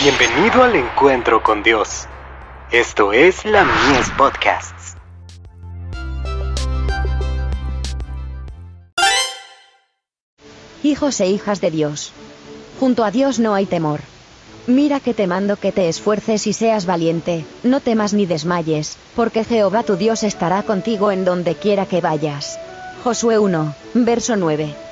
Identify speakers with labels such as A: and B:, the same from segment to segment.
A: Bienvenido al encuentro con Dios. Esto es la Mies Podcasts.
B: Hijos e hijas de Dios. Junto a Dios no hay temor. Mira que te mando que te esfuerces y seas valiente, no temas ni desmayes, porque Jehová tu Dios estará contigo en donde quiera que vayas. Josué 1, verso 9.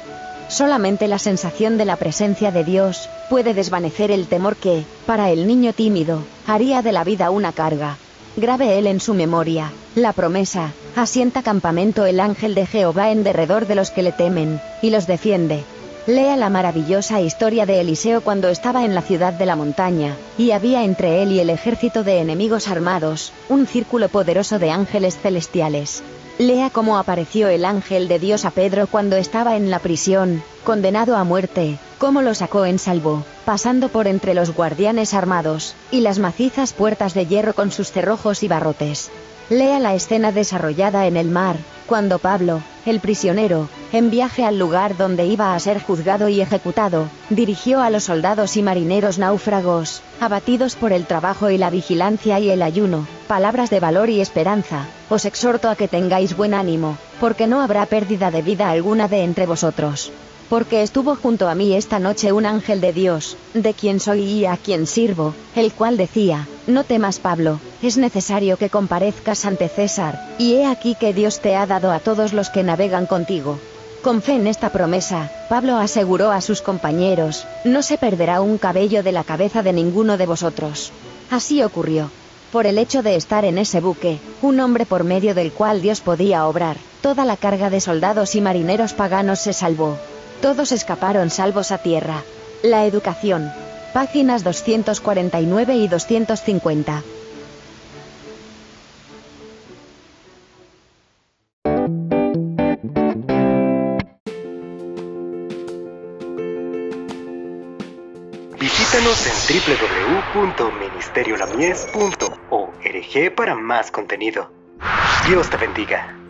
B: Solamente la sensación de la presencia de Dios puede desvanecer el temor que, para el niño tímido, haría de la vida una carga. Grabe él en su memoria, la promesa, asienta campamento el ángel de Jehová en derredor de los que le temen, y los defiende. Lea la maravillosa historia de Eliseo cuando estaba en la ciudad de la montaña, y había entre él y el ejército de enemigos armados, un círculo poderoso de ángeles celestiales. Lea cómo apareció el ángel de Dios a Pedro cuando estaba en la prisión, condenado a muerte, cómo lo sacó en salvo, pasando por entre los guardianes armados, y las macizas puertas de hierro con sus cerrojos y barrotes. Lea la escena desarrollada en el mar, cuando Pablo, el prisionero, en viaje al lugar donde iba a ser juzgado y ejecutado, dirigió a los soldados y marineros náufragos, abatidos por el trabajo y la vigilancia y el ayuno, palabras de valor y esperanza, os exhorto a que tengáis buen ánimo, porque no habrá pérdida de vida alguna de entre vosotros porque estuvo junto a mí esta noche un ángel de Dios, de quien soy y a quien sirvo, el cual decía, no temas Pablo, es necesario que comparezcas ante César, y he aquí que Dios te ha dado a todos los que navegan contigo. Con fe en esta promesa, Pablo aseguró a sus compañeros, no se perderá un cabello de la cabeza de ninguno de vosotros. Así ocurrió. Por el hecho de estar en ese buque, un hombre por medio del cual Dios podía obrar, toda la carga de soldados y marineros paganos se salvó. Todos escaparon salvos a tierra. La educación. Páginas 249 y 250.
A: Visítanos en www.ministeriolamies.org para más contenido. Dios te bendiga.